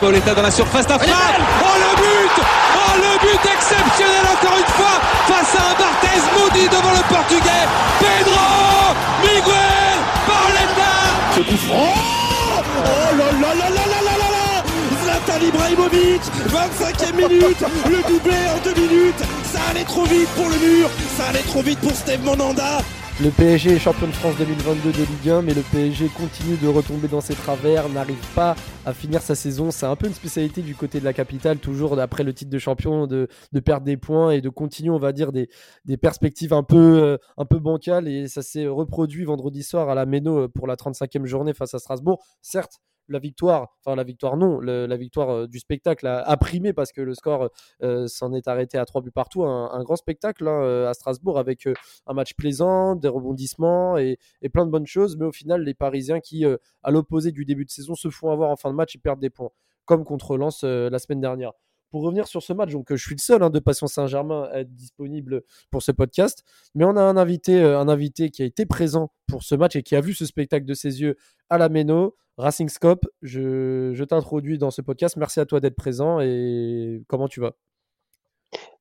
Pauletta dans la surface d'affaire. Oh le but. Oh le but exceptionnel encore une fois face à un Barthez maudit devant le portugais. Pedro Miguel Pauletta Ce coup franc. Oh là là Zlatan Ibrahimovic 25e minute Le doublé en deux minutes Ça allait trop vite pour le mur Ça allait trop vite pour Steve Monanda Le PSG est champion de France 2022 de Ligue 1, mais le PSG continue de retomber dans ses travers, n'arrive pas à finir sa saison. C'est un peu une spécialité du côté de la capitale, toujours après le titre de champion, de, perdre des points et de continuer, on va dire, des, perspectives un peu, euh, un peu bancales. Et ça s'est reproduit vendredi soir à la Méno pour la 35e journée face à Strasbourg. Certes, la victoire, enfin la victoire non, la victoire euh, du spectacle a, primé parce que le score euh, s'en est arrêté à trois buts partout. Un, grand spectacle hein, euh, à Strasbourg avec euh, un match plaisant, des rebondissements et, plein de bonnes choses. Mais au final, les Parisiens qui, euh, à l'opposé du début de saison, se font avoir en fin de match et perdent des points, comme contre Lens euh, la semaine dernière. Pour revenir sur ce match, donc euh, je suis le seul hein, de Passion Saint-Germain à être disponible pour ce podcast, mais on a un invité, euh, un invité qui a été présent pour ce match et qui a vu ce spectacle de ses yeux à la Méno. Racing Scope, je, t'introduis dans ce podcast. Merci à toi d'être présent et comment tu vas?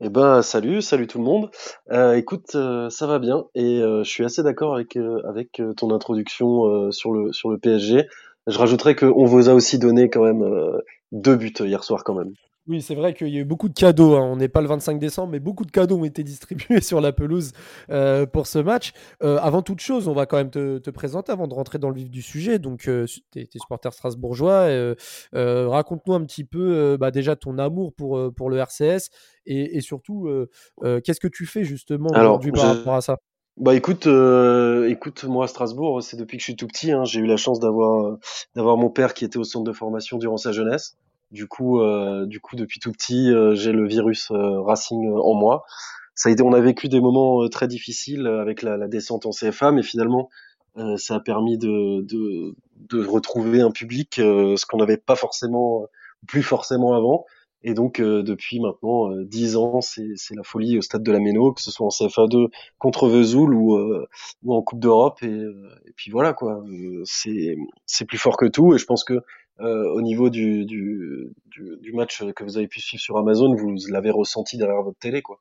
Eh ben, salut, salut tout le monde. Euh, écoute, euh, ça va bien et euh, je suis assez d'accord avec ton introduction sur le sur le PSG. Je rajouterais qu'on vous a aussi donné quand même deux buts hier soir quand même. Oui, c'est vrai qu'il y a eu beaucoup de cadeaux. hein. On n'est pas le 25 décembre, mais beaucoup de cadeaux ont été distribués sur la pelouse euh, pour ce match. Euh, avant toute chose, on va quand même te, te présenter avant de rentrer dans le vif du sujet. Donc, euh, tu es, supporter strasbourgeois. euh, Raconte-nous un petit peu bah, déjà ton amour pour, pour le RCS et, et surtout, qu'est-ce que tu fais justement aujourd'hui par rapport à ça? Bah écoute, euh, écoute, moi à Strasbourg, c'est depuis que je suis tout petit. Hein, j'ai eu la chance d'avoir d'avoir mon père qui était au centre de formation durant sa jeunesse. Du coup, euh, du coup, depuis tout petit, euh, j'ai le virus euh, Racing en moi. Ça a été, on a vécu des moments très difficiles avec la, la descente en CFA, mais finalement, ça a permis de, de, de retrouver un public, ce qu'on n'avait pas forcément, plus forcément avant. Et donc, euh, depuis maintenant euh, 10 ans, c'est la folie au stade de la Méno, que ce soit en CFA2 contre Vesoul ou, euh, ou en Coupe d'Europe. Et, et puis voilà, quoi. C'est plus fort que tout. Et je pense que euh, au niveau du, du, du, du match que vous avez pu suivre sur Amazon, vous l'avez ressenti derrière votre télé, quoi.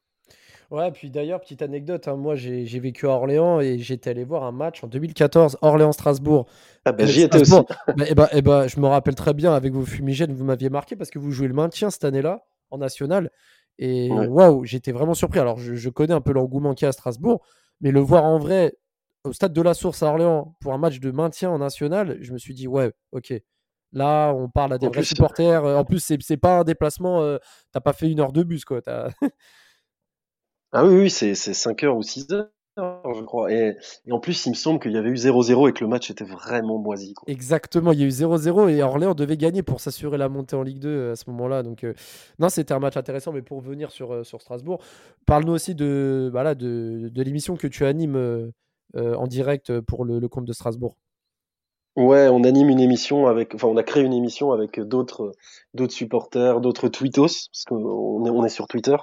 Ouais, puis d'ailleurs, petite anecdote, hein, moi j'ai vécu à Orléans et j'étais allé voir un match en 2014, Orléans-Strasbourg. Ah ben j'y étais aussi. Strasbourg. Bah, eh ben, eh ben, je me rappelle très bien, avec vos fumigènes, vous m'aviez marqué parce que vous jouez le maintien cette année-là en national. Et Ouais. waouh, j'étais vraiment surpris. Alors, je, je connais un peu l'engouement qu'il y a à Strasbourg, mais le voir en vrai au stade de la Source à Orléans pour un match de maintien en national, je me suis dit, ouais, ok. Là, on parle à des En vrais plus- supporters. Euh, En plus, c'est pas un déplacement. euh, T'as pas fait une heure de bus, quoi. Ah oui, oui, c'est c'est 5 heures ou 6 heures, je crois. Et, et en plus, il me semble qu'il y avait eu 0-0 et que le match était vraiment moisi, quoi. Exactement, il y a eu 0-0 et Orléans devait gagner pour s'assurer la montée en Ligue 2 euh, à ce moment-là. Donc, euh, non, c'était un match intéressant. Mais pour revenir sur, euh, sur Strasbourg, parle-nous aussi de, voilà, de, de l'émission que tu animes euh, euh, en direct pour le, le compte de Strasbourg. Ouais, on anime une émission avec, enfin, on a créé une émission avec d'autres, d'autres supporters, d'autres tweetos, parce qu'on est, on est sur Twitter,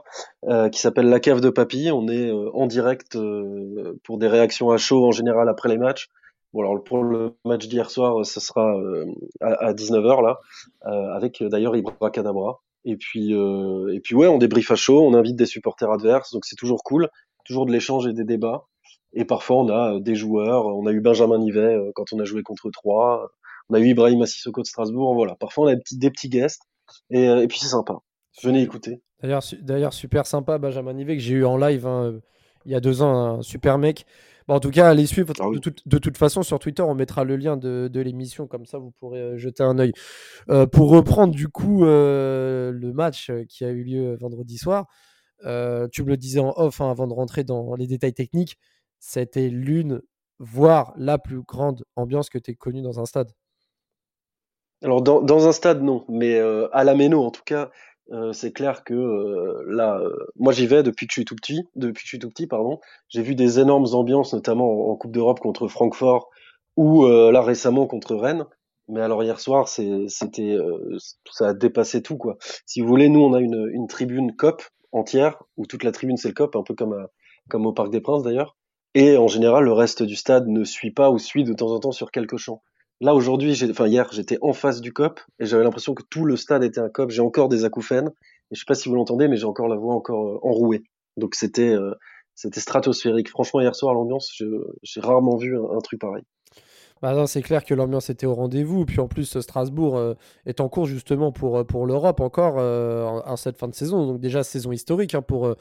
euh, qui s'appelle La Cave de Papy. On est euh, en direct euh, pour des réactions à chaud en général après les matchs. Bon, alors pour le match d'hier soir, ce sera euh, à, à 19h là, euh, avec euh, d'ailleurs Ibra Kadabra. Et puis, euh, et puis ouais, on débrief à chaud, on invite des supporters adverses, donc c'est toujours cool, toujours de l'échange et des débats. Et parfois, on a euh, des joueurs. On a eu Benjamin Nivet euh, quand on a joué contre Troyes. On a eu Ibrahim Sissoko de Strasbourg. Voilà. Parfois, on a des petits, des petits guests. Et, euh, et puis, c'est sympa. Venez écouter. D'ailleurs, su- d'ailleurs, super sympa, Benjamin Nivet, que j'ai eu en live hein, euh, il y a deux ans, un super mec. Bon, en tout cas, allez suivre. Ah oui. de, toute, de toute façon, sur Twitter, on mettra le lien de, de l'émission, comme ça, vous pourrez euh, jeter un œil. Euh, pour reprendre, du coup, euh, le match euh, qui a eu lieu vendredi soir, euh, tu me le disais en off hein, avant de rentrer dans les détails techniques, c'était l'une, voire la plus grande ambiance que tu aies connue dans un stade? Alors, dans, un stade, non. Mais euh, à la Méno, en tout cas, euh, c'est clair que euh, là, moi, j'y vais depuis que je suis tout petit. Depuis que je suis tout petit, pardon. J'ai vu des énormes ambiances, notamment en, Coupe d'Europe contre Francfort ou là récemment contre Rennes. Mais alors hier soir, c'était, ça a dépassé tout quoi. Si vous voulez, nous on a une, une tribune COP entière où toute la tribune c'est le COP, un peu comme comme au Parc des Princes d'ailleurs. Et en général le reste du stade ne suit pas ou suit de temps en temps sur quelques champs. Là aujourd'hui, enfin hier, j'étais en face du COP et j'avais l'impression que tout le stade était un COP. J'ai encore des acouphènes et je sais pas si vous l'entendez, mais j'ai encore la voix encore euh, enrouée. Donc c'était euh, c'était stratosphérique. Franchement, hier soir, l'ambiance, j'ai rarement vu un, truc pareil. Bah c'est clair que l'ambiance était au rendez-vous. Puis en plus, Strasbourg euh, est en cours justement pour, pour l'Europe encore en, cette fin de saison. Donc déjà, saison historique hein, pour,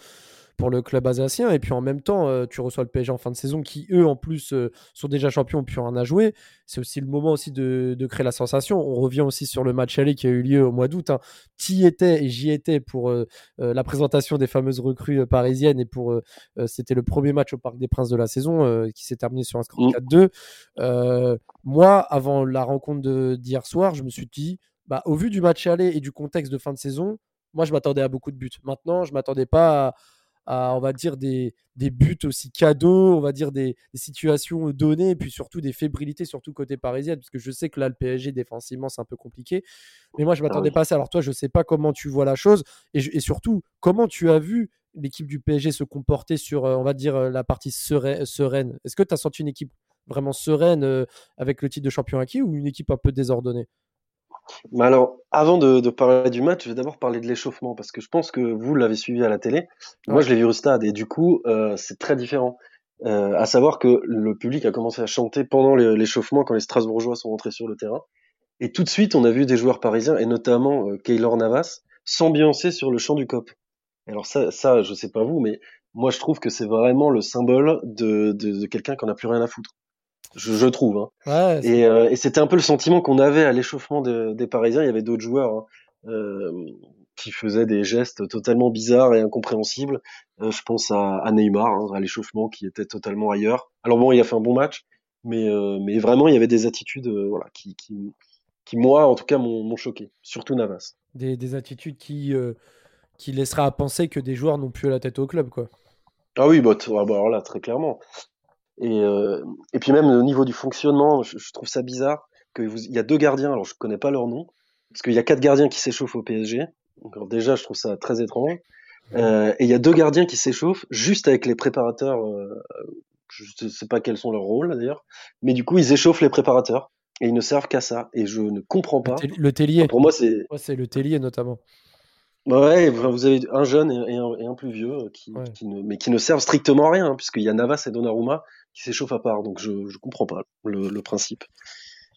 pour le club alsacien. Et puis en même temps, euh, tu reçois le PSG en fin de saison qui, eux, en plus, euh, sont déjà champions, puis rien à jouer. C'est aussi le moment aussi de, créer la sensation. On revient aussi sur le match aller qui a eu lieu au mois d'août. Hein. Tu étais et j'y étais pour euh, la présentation des fameuses recrues parisiennes. Et pour c'était le premier match au Parc des Princes de la saison qui s'est terminé sur un score 4-2. Mmh. moi, avant la rencontre d'hier soir, je me suis dit, bah, au vu du match aller et du contexte de fin de saison, moi, je m'attendais à beaucoup de buts. Maintenant, je m'attendais pas à on va dire, des, buts aussi cadeaux, on va dire des, situations données, et puis surtout des fébrilités, surtout côté parisien, parce que je sais que là, le PSG défensivement, c'est un peu compliqué. Mais moi, je ah m'attendais pas à ça. Alors toi, je ne sais pas comment tu vois la chose, et, surtout, comment tu as vu l'équipe du PSG se comporter sur, euh, on va dire, euh, la partie sereine? Est-ce que tu as senti une équipe vraiment sereine euh, avec le titre de champion acquis ou une équipe un peu désordonnée? Mais alors, avant de, parler du match, je vais d'abord parler de l'échauffement parce que je pense que vous l'avez suivi à la télé. Moi, je l'ai vu au stade et du coup, euh, c'est très différent. Euh, à savoir que le public a commencé à chanter pendant l'échauffement quand les Strasbourgeois sont rentrés sur le terrain. Et tout de suite, on a vu des joueurs parisiens et notamment euh, Keylor Navas s'ambiancer sur le champ du COP. Alors ça, ça, je sais pas vous, mais moi je trouve que c'est vraiment le symbole de, de, de quelqu'un qui en a plus rien à foutre je, trouve. Hein. Euh, et, c'était un peu le sentiment qu'on avait à l'échauffement des Parisiens. Il y avait d'autres joueurs hein, euh, qui faisaient des gestes totalement bizarres et incompréhensibles. Euh, je pense à, Neymar, hein, à l'échauffement, qui était totalement ailleurs. Alors bon, il a fait un bon match, mais, mais vraiment, il y avait des attitudes voilà, qui, qui, qui, moi, en tout cas, m'ont choqué. Surtout Navas. Des, des attitudes qui, qui laisseraient à penser que des joueurs n'ont plus la tête au club, quoi. Ah oui, bah, ah bah alors là, très clairement. Et, euh, et puis même au niveau du fonctionnement, je, trouve ça bizarre qu'il y a deux gardiens, alors je connais pas leur nom, parce qu'il y a quatre gardiens qui s'échauffent au PSG. Donc déjà, je trouve ça très étrange. Euh, et il y a deux gardiens qui s'échauffent juste avec les préparateurs. Euh, je sais pas quels sont leurs rôles d'ailleurs, mais du coup ils échauffent les préparateurs et ils ne servent qu'à ça. Et je ne comprends pas. Le tellier. pour moi, c'est. Ouais, c'est le tellier notamment. Ouais, vous avez un jeune et un, plus vieux qui, ne, mais qui ne servent strictement à rien, hein, puisqu'il y a Navas et Donnarumma qui s'échauffe à part. Donc je ne comprends pas le, principe.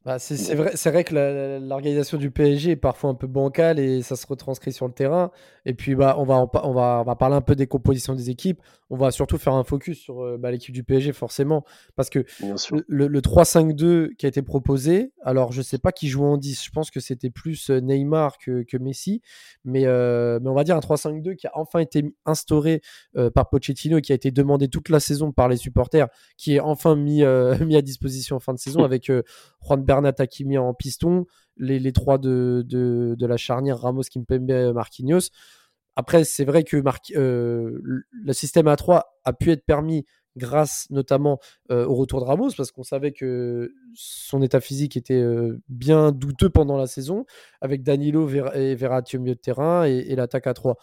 Bah, c'est vrai, vrai que l'organisation du PSG est parfois un peu bancale et ça se retranscrit sur le terrain. Et puis bah, on, va, on, va, on va parler un peu des compositions des équipes. On va surtout faire un focus sur euh, bah, l'équipe du PSG forcément. Parce que le, le 3-5-2 qui a été proposé, alors je ne sais pas qui joue en 10. Je pense que c'était plus euh, Neymar que, que Messi. Mais, euh, mais on va dire un 3-5-2 qui a enfin été instauré par Pochettino et qui a été demandé toute la saison par les supporters, qui est enfin mis, mis à disposition en fin de saison avec Juan Bernat Hakimi en piston, les, trois de, de, la charnière Ramos, Kimpembe, Marquinhos. Après, c'est vrai que euh, le système A3 a pu être permis grâce notamment euh, au retour de Ramos, parce qu'on savait que son état physique était euh, bien douteux pendant la saison, avec Danilo et Verratti au milieu de terrain et, l'attaque à 3.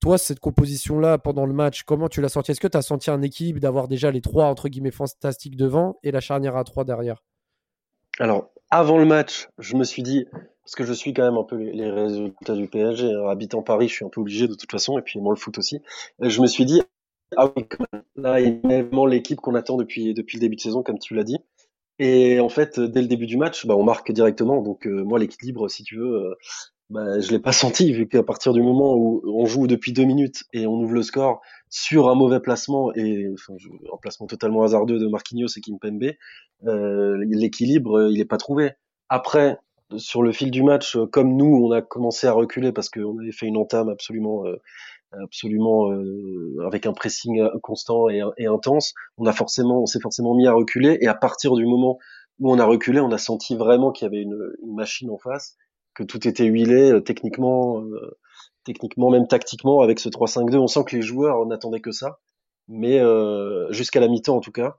Toi, cette composition-là, pendant le match, comment tu l'as senti? Est-ce que tu as senti un équilibre d'avoir déjà les trois, entre guillemets, fantastiques devant et la charnière à 3 derrière? Alors, avant le match, je me suis dit, parce que je suis quand même un peu les, résultats du PSG, hein, habitant Paris, je suis un peu obligé de toute façon, et puis moi le foot aussi, je me suis dit, ah oui, là, il l'équipe qu'on attend depuis, depuis le début de saison, comme tu l'as dit. Et en fait, dès le début du match, bah, on marque directement. Donc euh, moi, l'équilibre, si tu veux, euh, bah, je l'ai pas senti vu qu'à partir du moment où on joue depuis deux minutes et on ouvre le score sur un mauvais placement et enfin, un placement totalement hasardeux de Marquinhos et Kimpembe, euh, l'équilibre il est pas trouvé. Après, sur le fil du match, comme nous, on a commencé à reculer parce qu'on avait fait une entame absolument euh, absolument euh, avec un pressing constant et, et, intense, on a forcément, on s'est forcément mis à reculer. Et à partir du moment où on a reculé, on a senti vraiment qu'il y avait une, une, machine en face que tout était huilé euh, techniquement, euh, techniquement même tactiquement avec ce 3-5-2. On sent que les joueurs n'attendaient que ça, mais euh, jusqu'à la mi-temps en tout cas,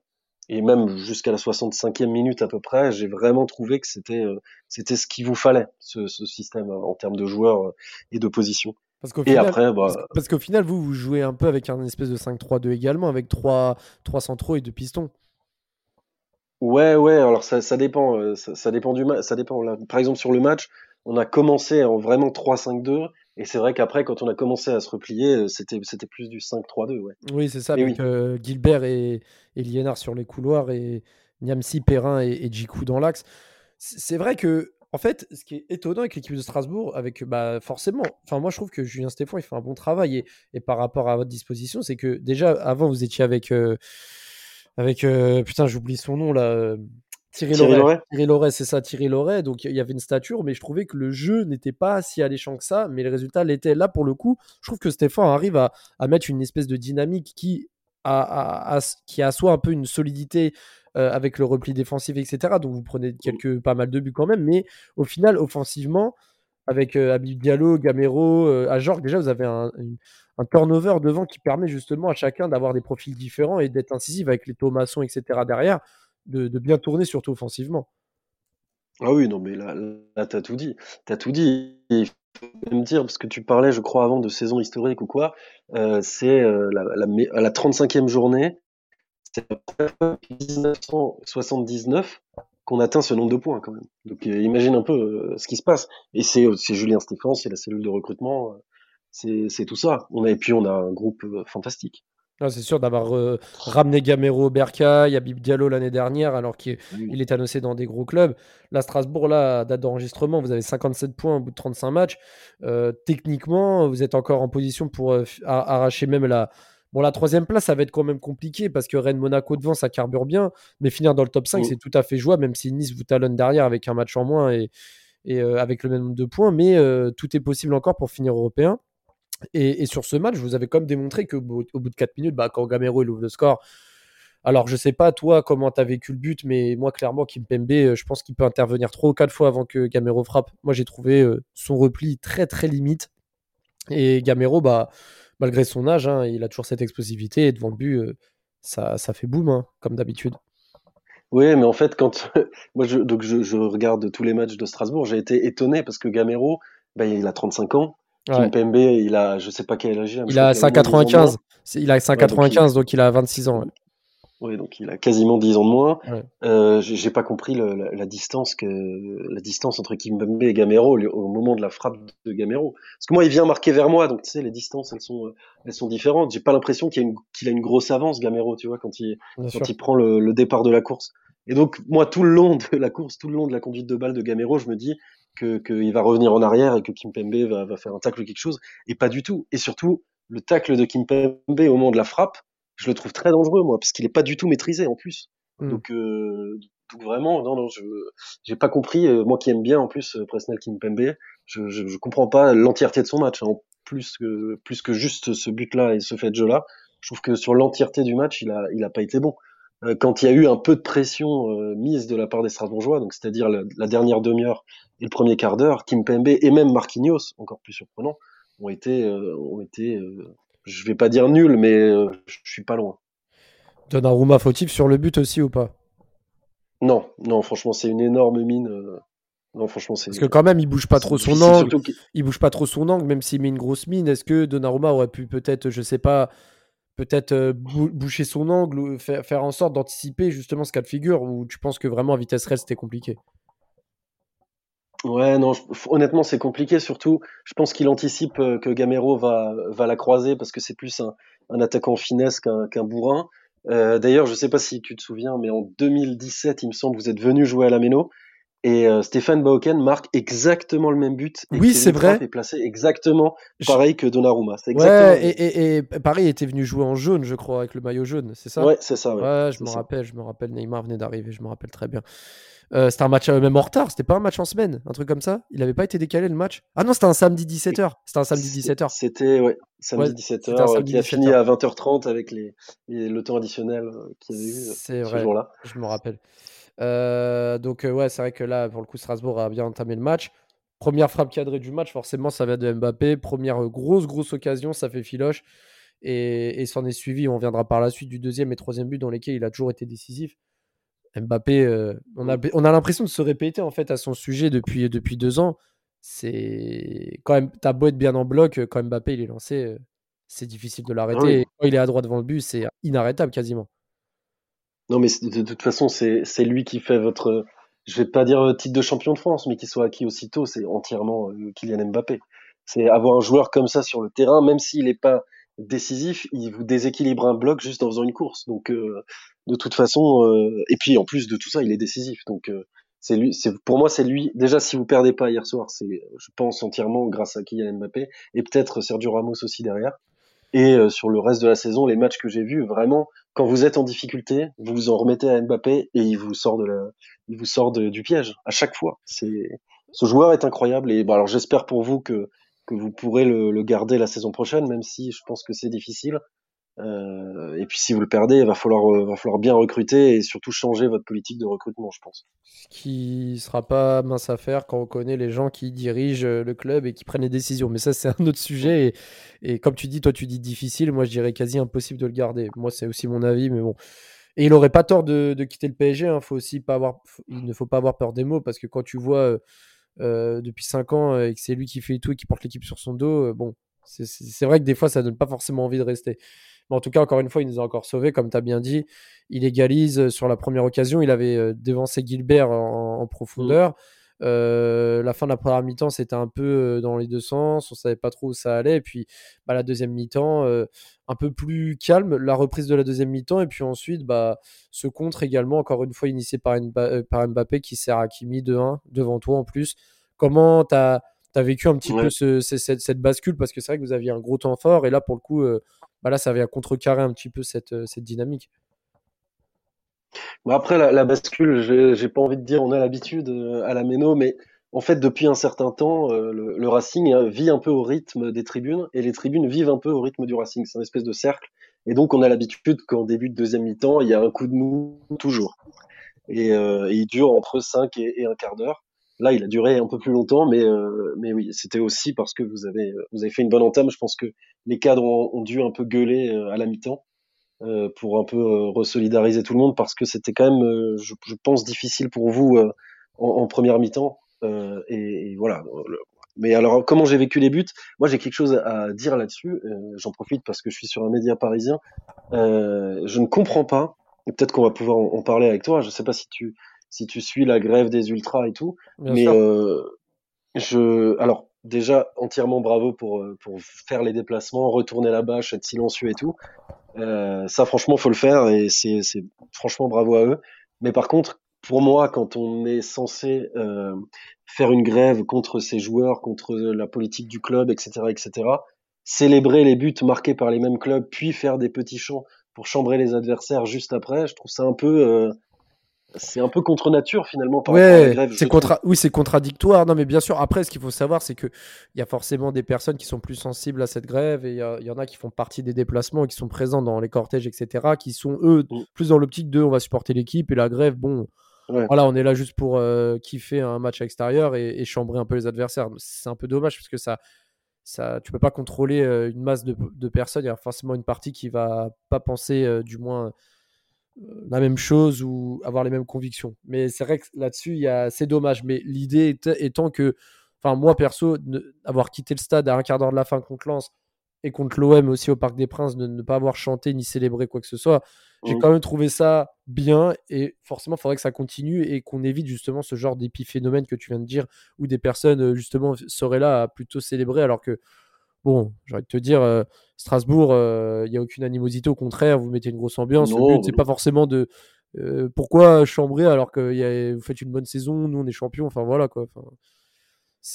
et même jusqu'à la 65e minute à peu près, j'ai vraiment trouvé que c'était c'était ce qu'il vous fallait ce, ce système en termes de joueurs et de position. Parce qu'au final, après, bah, parce, qu'au final, vous, vous jouez un peu avec un espèce de 5-3-2 également, avec 3, 3 centraux et 2 pistons. ouais, ouais. Alors ça, ça dépend. Ça, ça dépend du. Ça dépend. Là, par exemple, sur le match, on a commencé en vraiment 3-5-2. Et c'est vrai qu'après, quand on a commencé à se replier, euh, c'était, c'était plus du 5-3-2. Ouais. Oui, c'est ça, avec oui. euh, Gilbert et, et Liénard sur les couloirs et Niamsi, Perrin et, et Djikou dans l'axe. C'est vrai que, en fait, ce qui est étonnant avec l'équipe de Strasbourg, avec bah, forcément, enfin, moi je trouve que Julien Stéphane il fait un bon travail et, et par rapport à votre disposition, c'est que déjà avant vous étiez avec, euh, avec euh, putain, j'oublie son nom là. Thierry, Thierry Loret. Loret Thierry Loret, c'est ça, Thierry Loret. Donc il y avait une stature, mais je trouvais que le jeu n'était pas si alléchant que ça. Mais le résultat l'était. Là, pour le coup, je trouve que Stéphane arrive à, à mettre une espèce de dynamique qui a, a- a- qui assoit un peu une solidité euh, avec le repli défensif, etc. Donc vous prenez quelques, pas mal de buts quand même. Mais au final, offensivement, avec euh, Habib Diallo, Gamero, euh, Ajorg, déjà vous avez un, une- un turnover devant qui permet justement à chacun d'avoir des profils différents et d'être incisif avec les Thomasson, etc. derrière, de, bien tourner surtout offensivement. Ah oui, non, mais là, t'as tout dit. T'as tout dit. Il faut me dire, parce que tu parlais, je crois, avant de saison historique ou quoi, euh, c'est euh, la, la, la 35e journée, c'est la première fois depuis 1979 qu'on atteint ce nombre de points quand même. Donc euh, imagine un peu euh, ce qui se passe. Et c'est Julien Stéphane, c'est la cellule de recrutement, c'est tout ça. On a, et puis on a un groupe fantastique. C'est sûr d'avoir euh, ramené Gamero au Bercail, Habib Diallo l'année dernière, alors qu'il il est annoncé dans des gros clubs. Là, Strasbourg, là, date d'enregistrement, vous avez 57 points au bout de 35 matchs. Euh, techniquement, vous êtes encore en position pour euh, arracher même la. Bon, la troisième place, ça va être quand même compliqué parce que Rennes Monaco devant, ça carbure bien. Mais finir dans le top 5, Mm. c'est tout à fait jouable, même si Nice vous talonne derrière avec un match en moins et, et avec le même nombre de points. Mais tout est possible encore pour finir européen. Et, sur ce match, vous avez quand même démontré bout, au bout de 4 minutes, bah, quand Gamero ouvre le score, alors je sais pas toi comment tu as vécu le but, mais moi clairement Kimpembe, euh, je pense qu'il peut intervenir 3 ou 4 fois avant que Gamero frappe. Moi j'ai trouvé euh, son repli très très limite. Et Gamero, bah, malgré son âge, hein, il a toujours cette explosivité et devant le but, euh, ça, ça fait boum, hein, comme d'habitude. Oui, mais en fait, quand moi je, je, je regarde tous les matchs de Strasbourg, j'ai été étonné parce que Gamero, bah, il a 35 ans. Ouais. Kimpembe, il a, je sais pas quel âge il a. Il a qu'il a au moins 10 ans de 195. C'est- Il a 195, donc il a 26 ans. ouais. Ouais, donc il a quasiment 10 ans de moins. Ouais. Euh, j'ai pas compris le- la, la distance que la distance entre Kimpembe et Gamero au moment de la frappe de Gamero. Parce que moi, il vient marquer vers moi, donc tu sais, les distances, elles sont, euh, elles sont différentes. J'ai pas l'impression qu'il a une- qu'il a une grosse avance, Gamero, tu vois, quand il, Bien sûr. quand il prend le, le départ de la course. Et donc, moi, tout le long de la course, tout le long de la conduite de balle de Gamero, je me dis que qu'il va revenir en arrière et que Kimpembe va, va faire un tacle ou quelque chose. Et pas du tout. Et surtout, le tacle de Kimpembe au moment de la frappe, je le trouve très dangereux, moi, parce qu'il est pas du tout maîtrisé en plus. Mm. Donc, euh, donc vraiment, non, non, je j'ai pas compris. euh, moi qui aime bien en plus euh, Presnel Kimpembe, je, je, je comprends pas l'entièreté de son match. hein. Plus que plus que juste ce but-là et ce fait de jeu-là, je trouve que sur l'entièreté du match, il a il a pas été bon. Euh, quand il y a eu un peu de pression euh, mise de la part des Strasbourgeois, donc c'est-à-dire la, la dernière demi-heure et le premier quart d'heure, Kimpembe et même Marquinhos, encore plus surprenant, ont été euh, ont été je vais pas dire nuls, mais je suis pas loin. Donnarumma fautif sur le but aussi ou pas? Non, non, franchement, c'est une énorme mine. Non, franchement, c'est. Parce que quand même, il bouge pas trop son angle. il bouge pas trop son angle, même s'il met une grosse mine. Est-ce que Donnarumma aurait pu peut-être, je sais pas, peut-être euh, bou- boucher son angle faire, en sorte d'anticiper justement ce cas de figure où tu penses que vraiment à vitesse réelle c'était compliqué? Ouais, non, honnêtement, c'est compliqué. Surtout, je pense qu'il anticipe euh, que Gamero va, va la croiser parce que c'est plus un, attaquant finesse qu'un qu'un bourrin. Euh, D'ailleurs, je sais pas si tu te souviens, mais en 2017, il me semble, vous êtes venu jouer à la Méno et euh, Stéphane Bauken marque exactement le même but. Et Oui, c'est vrai. Trapp est placé exactement pareil que Donnarumma. Exactement. Ouais, et, et, et pareil, il était venu jouer en jaune, je crois, avec le maillot jaune, c'est ça? Ouais, c'est ça. Ouais, Ouais, je me rappelle, je me rappelle. Neymar venait d'arriver, je me rappelle très bien. Euh, c'était un match même en retard, c'était pas un match en semaine, un truc comme ça? Il avait pas été décalé le match? Ah non, c'était un samedi 17h. C'était un samedi C'est- 17h. C'était ouais, samedi Ouais, 17h, c'était un euh, qui a 17h. fini à 20h30 avec les, les- le temps additionnel euh, qu'il y avait eu ce jour-là. je me rappelle. Euh, donc, euh, ouais, c'est vrai que là, pour le coup, Strasbourg a bien entamé le match. Première frappe cadrée du match, forcément, ça va de Mbappé. Première euh, grosse, grosse occasion, ça fait filoche. Et, et s'en est suivi, on viendra par la suite du deuxième et troisième but dans lesquels il a toujours été décisif. Mbappé, euh, on a, on a l'impression de se répéter en fait à son sujet depuis, depuis deux ans. c'est quand même, t'as beau être bien en bloc, quand Mbappé il est lancé, c'est difficile de l'arrêter. Quand il est à droite devant le but, c'est inarrêtable quasiment. Non, mais de, toute façon, c'est lui qui fait votre, je vais pas dire titre de champion de France, mais qu'il soit acquis aussitôt, c'est entièrement Kylian Mbappé. C'est avoir un joueur comme ça sur le terrain, même s'il n'est pas décisif, il vous déséquilibre un bloc juste en faisant une course. Donc, de toute façon, et puis en plus de tout ça, il est décisif. Donc, c'est lui, c'est pour moi c'est lui. Déjà si vous perdez pas hier soir, c'est je pense entièrement grâce à Kylian Mbappé et peut-être Sergio Ramos aussi derrière. Et euh, sur le reste de la saison, les matchs que j'ai vus, vraiment, quand vous êtes en difficulté, vous vous en remettez à Mbappé et il vous sort de la, il vous sort du piège à chaque fois. Ce joueur est incroyable et bon alors j'espère pour vous que que vous pourrez le garder la saison prochaine, même si je pense que c'est difficile. Euh, et puis si vous le perdez, il va falloir, euh, va falloir bien recruter et surtout changer votre politique de recrutement, je pense. Ce qui sera pas mince à faire quand on connaît les gens qui dirigent euh, le club et qui prennent les décisions. Mais ça, c'est un autre sujet. Et, comme tu dis, toi, tu dis difficile. Moi, je dirais quasi impossible de le garder. Moi, c'est aussi mon avis, mais bon. Et il aurait pas tort de, quitter le PSG. Hein. Faut aussi pas avoir, il ne faut pas avoir peur des mots parce que quand tu vois depuis 5 ans et que c'est lui qui fait tout et qui porte l'équipe sur son dos, bon, c'est vrai que des fois, ça donne pas forcément envie de rester en tout cas, encore une fois, il nous a encore sauvés, comme tu as bien dit. Il égalise euh, sur la première occasion. Il avait euh, devancé Gilbert en, profondeur. Mm. Euh, la fin de la première mi-temps, c'était un peu dans les deux sens. On savait pas trop où ça allait. Et puis, bah, la deuxième mi-temps, un peu plus calme. La reprise de la deuxième mi-temps. Et puis ensuite, bah, ce contre également, encore une fois, initié par, par Mbappé qui sert à Kimi 2-1 devant toi en plus. Comment tu as, vécu un petit peu cette, bascule? Parce que c'est vrai que vous aviez un gros temps fort. Et là, pour le coup, bah là, ça vient contrecarrer un petit peu cette, euh, cette dynamique. Bon après, la, bascule, j'ai pas envie de dire on a l'habitude euh, à la Méno, mais en fait, depuis un certain temps, euh, le, Racing vit un peu au rythme des tribunes et les tribunes vivent un peu au rythme du Racing. C'est une espèce de cercle. Et donc, on a l'habitude qu'en début de deuxième mi-temps, il y a un coup de mou toujours. Et, il dure entre 5 et, et un quart d'heure. Là, il a duré un peu plus longtemps, mais, euh, mais oui, c'était aussi parce que vous avez, vous avez fait une bonne entame. Je pense que les cadres ont, dû un peu gueuler euh, à la mi-temps euh, pour un peu resolidariser tout le monde parce que c'était quand même, je, pense, difficile pour vous en, première mi-temps. Et, voilà. Mais alors, comment j'ai vécu les buts? Moi, j'ai quelque chose à dire là-dessus. J'en profite parce que je suis sur un média parisien. je ne comprends pas. Peut-être qu'on va pouvoir en, parler avec toi. Je ne sais pas si tu si tu suis la grève des ultras et tout. mais euh, je, alors déjà entièrement bravo pour euh, pour faire les déplacements, retourner la bâche, être silencieux et tout. Euh, ça franchement faut le faire et c'est c'est franchement bravo à eux. Mais par contre pour moi quand on est censé euh, faire une grève contre ces joueurs, contre la politique du club, etc., etc. Célébrer les buts marqués par les mêmes clubs, puis faire des petits chants pour chambrer les adversaires juste après, je trouve ça un peu euh, c'est un peu contre nature finalement par ouais, contra... oui c'est contradictoire. Non mais bien sûr après ce qu'il faut savoir c'est que il y a forcément des personnes qui sont plus sensibles à cette grève et il y, en a qui font partie des déplacements qui sont présents dans les cortèges etc qui sont eux mm. plus dans l'optique de on va supporter l'équipe et la grève bon voilà on est là juste pour euh, kiffer un match extérieur et, et, chambrer un peu les adversaires. C'est un peu dommage parce que ça ça tu peux pas contrôler euh, une masse de, de personnes. Il y a forcément une partie qui va pas penser euh, du moins la même chose ou avoir les mêmes convictions. Mais c'est vrai que là-dessus, c'est dommage. Mais l'idée étant que, enfin, moi perso, avoir quitté le stade à un quart d'heure de la fin contre Lens et contre l'OM aussi au Parc des Princes, de ne pas avoir chanté ni célébré quoi que ce soit, j'ai quand même trouvé ça bien et forcément, il faudrait que ça continue et qu'on évite justement ce genre d'épiphénomène que tu viens de dire où des personnes justement seraient là à plutôt célébrer alors que bon, j'ai envie de te dire, euh, Strasbourg, il euh, n'y a aucune animosité, au contraire, vous mettez une grosse ambiance. le but, c'est pas forcément de euh, pourquoi chambrer alors que vous faites une bonne saison, nous on est champions, enfin voilà quoi.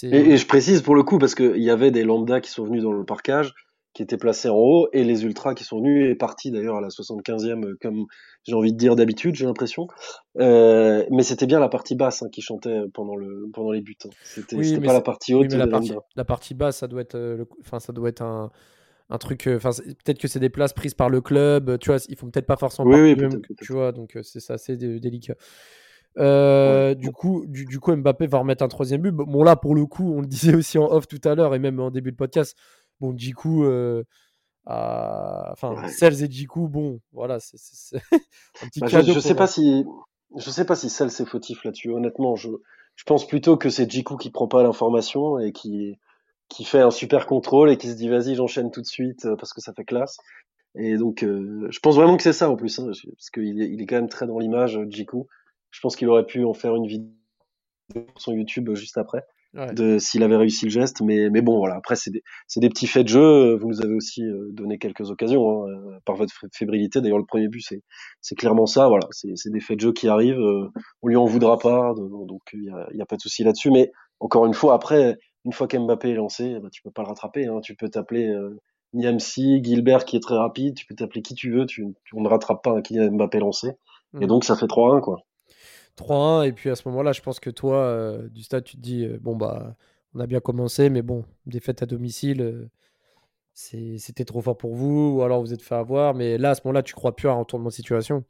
et, et, je précise pour le coup, parce qu'il y avait des lambdas qui sont venus dans le parcage, qui était placé en haut, et les ultras qui sont venus, et partis d'ailleurs à la 75e, euh, comme j'ai envie de dire d'habitude, j'ai l'impression. Euh, mais c'était bien la partie basse hein, qui chantait pendant, le, pendant les buts. Hein. C'était pas la partie haute. la, partie, la, partie, basse, ça doit être, euh, enfin, ça doit être un, un truc. Enfin, peut-être que c'est des places prises par le club. Tu vois, ils font peut-être pas forcément. Oui, oui, tu vois, donc c'est ça, assez délicat. du, coup, du, du, coup, Mbappé va remettre un troisième but. Bon, là, pour le coup, on le disait aussi en off tout à l'heure et même en début de podcast, Bon, Jiku, euh, enfin, Cels et Jiku, bon, voilà, c'est un petit bah, cadeau. Je, sais pas si, je sais pas si Cels est fautif là-dessus. Honnêtement, je, Je pense plutôt que c'est Jiku qui prend pas l'information et qui qui fait un super contrôle et qui se dit vas-y j'enchaîne tout de suite euh, parce que ça fait classe. Et donc euh, je pense vraiment que c'est ça en plus, hein, parce qu'il est, il est quand même très dans l'image, Jiku. Je pense qu'il aurait pu en faire une vidéo sur son YouTube juste après de s'il avait réussi le geste. Mais, mais bon, voilà. Après, c'est des, des, petits faits de jeu. Vous nous avez aussi euh, donné quelques occasions hein, euh, par votre fébrilité. D'ailleurs, le premier but, c'est clairement ça. Voilà, c'est des faits de jeu qui arrivent. Euh, on lui en voudra pas, donc il n'y a, y a, pas de souci là-dessus. Mais encore une fois, après, une fois qu'Mbappé est lancé, bah, tu peux pas le rattraper. Hein. Tu peux t'appeler euh, Niamsi, Gilbert qui est très rapide. Tu peux t'appeler qui tu veux. Tu, on ne rattrape pas un Kylian Mbappé lancé. Et mm. donc, ça fait 3-1, quoi. 3-1. Et puis à ce moment-là, je pense que toi, euh, du stade, tu te dis euh, bon, bah, on a bien commencé, mais bon, défaite à domicile, euh, c'était trop fort pour vous, ou alors vous êtes fait avoir. Mais là, à ce moment-là, tu crois plus à un retournement de situation